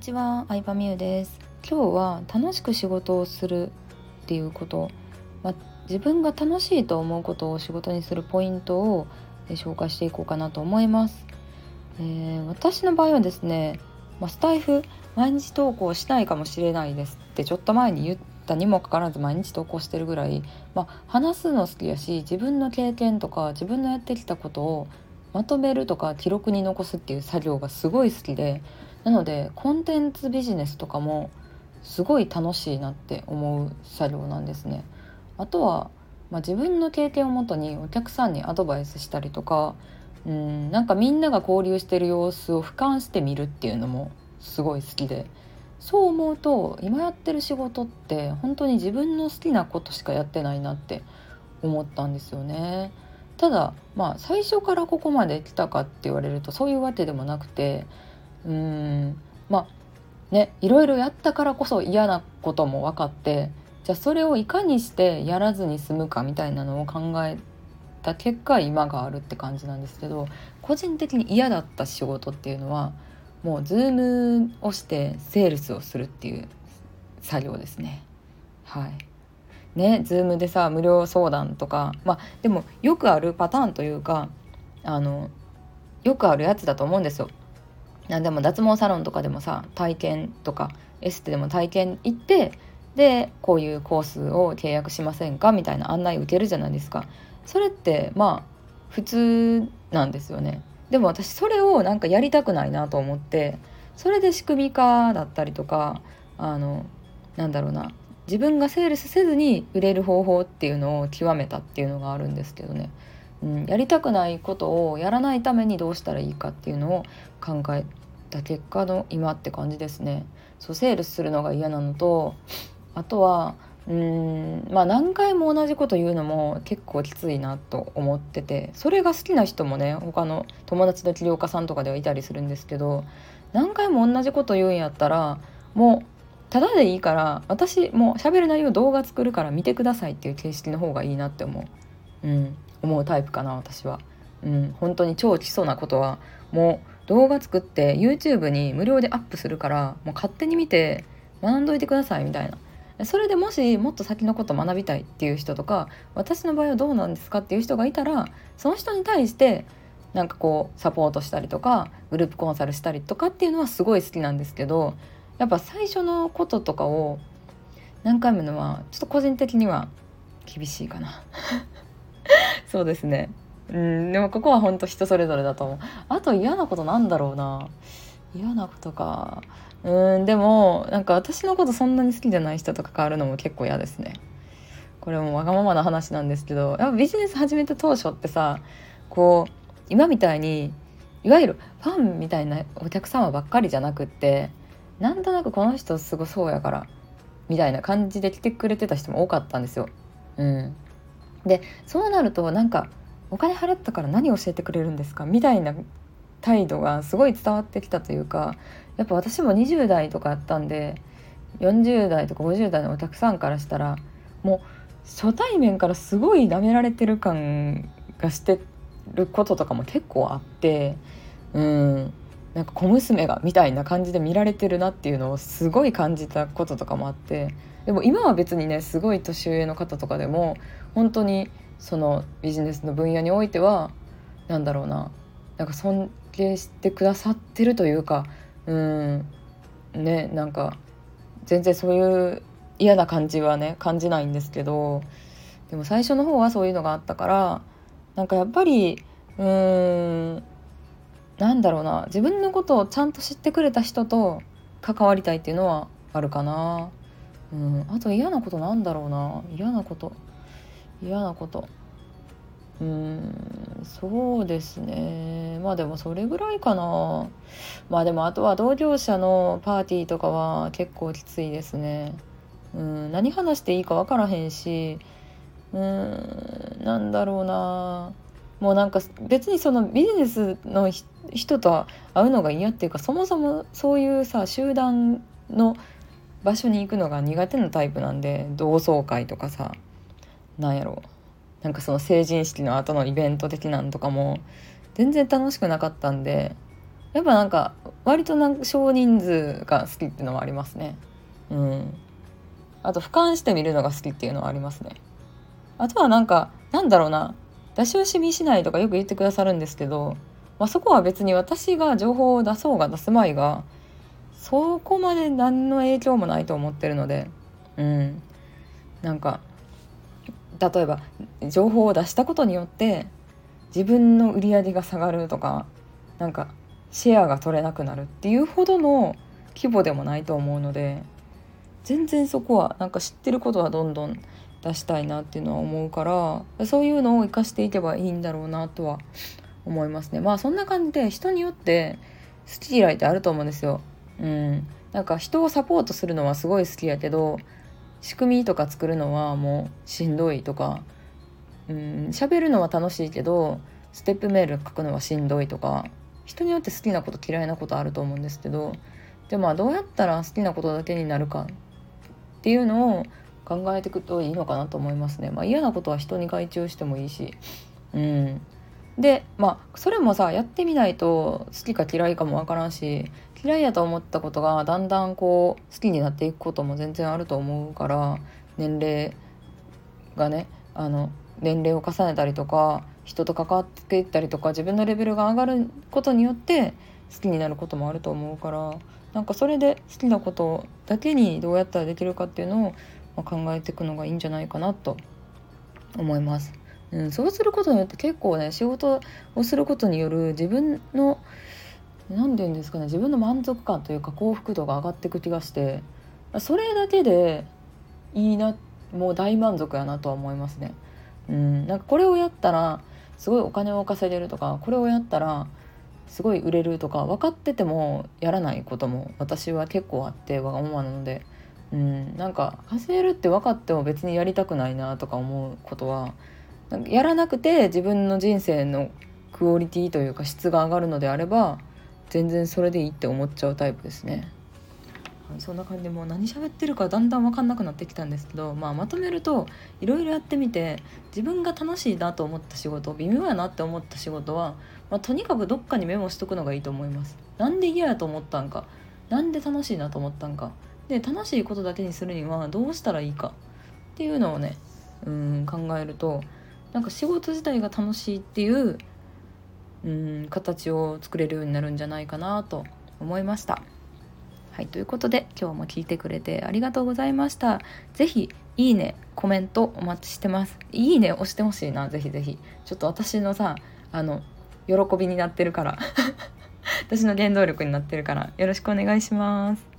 にちは、相葉美優です。今日は楽しく仕事をするっていうこと、まあ、自分が楽しいと思うことを仕事にするポイントを紹介していこうかなと思います、えー、私の場合はですね、まあ、スタイフ毎日投稿しないかもしれないですってちょっと前に言ったにもかかわらず毎日投稿してるぐらい、まあ、話すの好きやし自分の経験とか自分のやってきたことをまとめるとか記録に残すっていう作業がすごい好きでなのでコンテンツビジネスとかもすごい楽しいなって思う作業なんですね。あとは、まあ、自分の経験をもとにお客さんにアドバイスしたりとかうんなんかみんなが交流してる様子を俯瞰してみるっていうのもすごい好きでそう思うと今やってる仕事って本当に自分の好きなことしかやってないなって思ったんですよね。ただまあ最初からここまで来たかって言われるとそういうわけでもなくてうんまあねいろいろやったからこそ嫌なことも分かってじゃあそれをいかにしてやらずに済むかみたいなのを考えた結果今があるって感じなんですけど個人的に嫌だった仕事っていうのはもう Zoom をしてセールスをするっていう作業ですね。はいね、 Zoom でさ無料相談とかまあでもよくあるパターンというかあのよくあるやつだと思うんですよ。なでも脱毛サロンとかでもさ体験とかエステでも体験行ってでこういうコースを契約しませんか？みたいな案内受けるじゃないですか。それってまあ普通なんですよね。でも私それをなんかやりたくないなと思ってそれで仕組み化だったりとかあのなんだろうな自分がセールスせずに売れる方法っていうのを極めたっていうのがあるんですけどね、うん、やりたくないことをやらないためにどうしたらいいかっていうのを考えた結果の今って感じですね。そうセールスするのが嫌なのとあとはうんまあ何回も同じこと言うのも結構きついなと思っててそれが好きな人もね他の友達の起業家さんとかではいたりするんですけど何回も同じこと言うんやったらもうただでいいから私もう喋る内容動画作るから見てくださいっていう形式の方がいいなって思う、うん、思うタイプかな私は、うん、本当に超基礎なことはもう動画作って YouTube に無料でアップするからもう勝手に見て学んどいてくださいみたいな。それでもしもっと先のこと学びたいっていう人とか私の場合はどうなんですかっていう人がいたらその人に対してなんかこうサポートしたりとかグループコンサルしたりとかっていうのはすごい好きなんですけどやっぱ最初のこととかを何回ものはちょっと個人的には厳しいかな。そうですね。うんでもここは本当人それぞれだと思う。あと嫌なことなんだろうな。嫌なことか。うんでもなんか私のことそんなに好きじゃない人と関わるのも結構嫌ですね。これもわがままな話なんですけど。やっぱビジネス始めた当初ってさこう今みたいにいわゆるファンみたいなお客様ばっかりじゃなくってなんとなくこの人すごそうやからみたいな感じで来てくれてた人も多かったんですよ。うん、でそうなるとなんかお金払ったから何教えてくれるんですか？みたいな態度がすごい伝わってきたというかやっぱ私も20代とかやったんで40代とか50代のお客さんからしたらもう初対面からすごい舐められてる感がしてることとかも結構あってうん。なんか小娘がみたいな感じで見られてるなっていうのをすごい感じたこととかもあってでも今は別にねすごい年上の方とかでも本当にそのビジネスの分野においては何だろうななんか尊敬してくださってるというかうんねなんか全然そういう嫌な感じはね感じないんですけどでも最初の方はそういうのがあったからなんかやっぱりうーんなんだろうな自分のことをちゃんと知ってくれた人と関わりたいっていうのはあるかな。うん、あと嫌なことなんだろうな。嫌なこと。嫌なこと。うんそうですね。まあでもそれぐらいかな。まあでもあとは同業者のパーティーとかは結構きついですね。うん何話していいか分からへんし。うんなんだろうな。もうなんか別にそのビジネスの人と会うのが嫌っていうかそもそもそういうさ集団の場所に行くのが苦手なタイプなんで同窓会とかさなんやろ。なんかその成人式の後のイベント的なんとかも全然楽しくなかったんでやっぱなんか割となんか少人数が好きっていうのはありますね。うん。あと俯瞰して見るのが好きっていうのはありますね。あとはなんかなんだろうな。出し惜しみしないとかよく言ってくださるんですけど、まあ、そこは別に私が情報を出そうが出すまいがそこまで何の影響もないと思ってるのでうん。なんか例えば情報を出したことによって自分の売り上げが下がるとかなんかシェアが取れなくなるっていうほどの規模でもないと思うので全然そこはなんか知ってることはどんどん出したいなっていうのは思うからそういうのを生かしていけばいいんだろうなとは思いますね。まあそんな感じで人によって好き嫌いってあると思うんですよ。うん。なんか人をサポートするのはすごい好きやけど仕組みとか作るのはもうしんどいとかうん。喋るのは楽しいけどステップメール書くのはしんどいとか人によって好きなこと嫌いなことあると思うんですけどでまあどうやったら好きなことだけになるかっていうのを考えていくといいのかなと思いますね。まあ、嫌なことは人に外注してもいいし、うん、でまあそれもさやってみないと好きか嫌いかもわからんし嫌いやと思ったことがだんだんこう好きになっていくことも全然あると思うから年齢がねあの年齢を重ねたりとか人と関わっていったりとか自分のレベルが上がることによって好きになることもあると思うからなんかそれで好きなことだけにどうやったらできるかっていうのを考えていくのがいいんじゃないかなと思います。うん、そうすることによって結構ね仕事をすることによる自分の何て言うんですかね自分の満足感というか幸福度が上がっていく気がしてそれだけでいいなもう大満足やなとは思いますね。うん、なんかこれをやったらすごいお金を稼げるとかこれをやったらすごい売れるとか分かっててもやらないことも私は結構あってわがままなので、うん、なんか稼げるって分かっても別にやりたくないなとか思うことはなんかやらなくて自分の人生のクオリティというか質が上がるのであれば全然それでいいって思っちゃうタイプですね。そんな感じでもう何喋ってるかだんだん分かんなくなってきたんですけど、まあ、まとめるといろいろやってみて自分が楽しいなと思った仕事微妙やなって思った仕事は、まあ、とにかくどっかにメモしとくのがいいと思います。なんで嫌やと思ったんかなんで楽しいなと思ったんかで楽しいことだけにするにはどうしたらいいかっていうのをねうん考えるとなんか仕事自体が楽しいっていううん形を作れるようになるんじゃないかなと思いました。はい、ということで今日も聞いてくれてありがとうございました。是非いいね、コメントお待ちしてます。いいね押してほしいな、是非是非ちょっと私のさ、あの、喜びになってるから 私の原動力になってるからよろしくお願いします。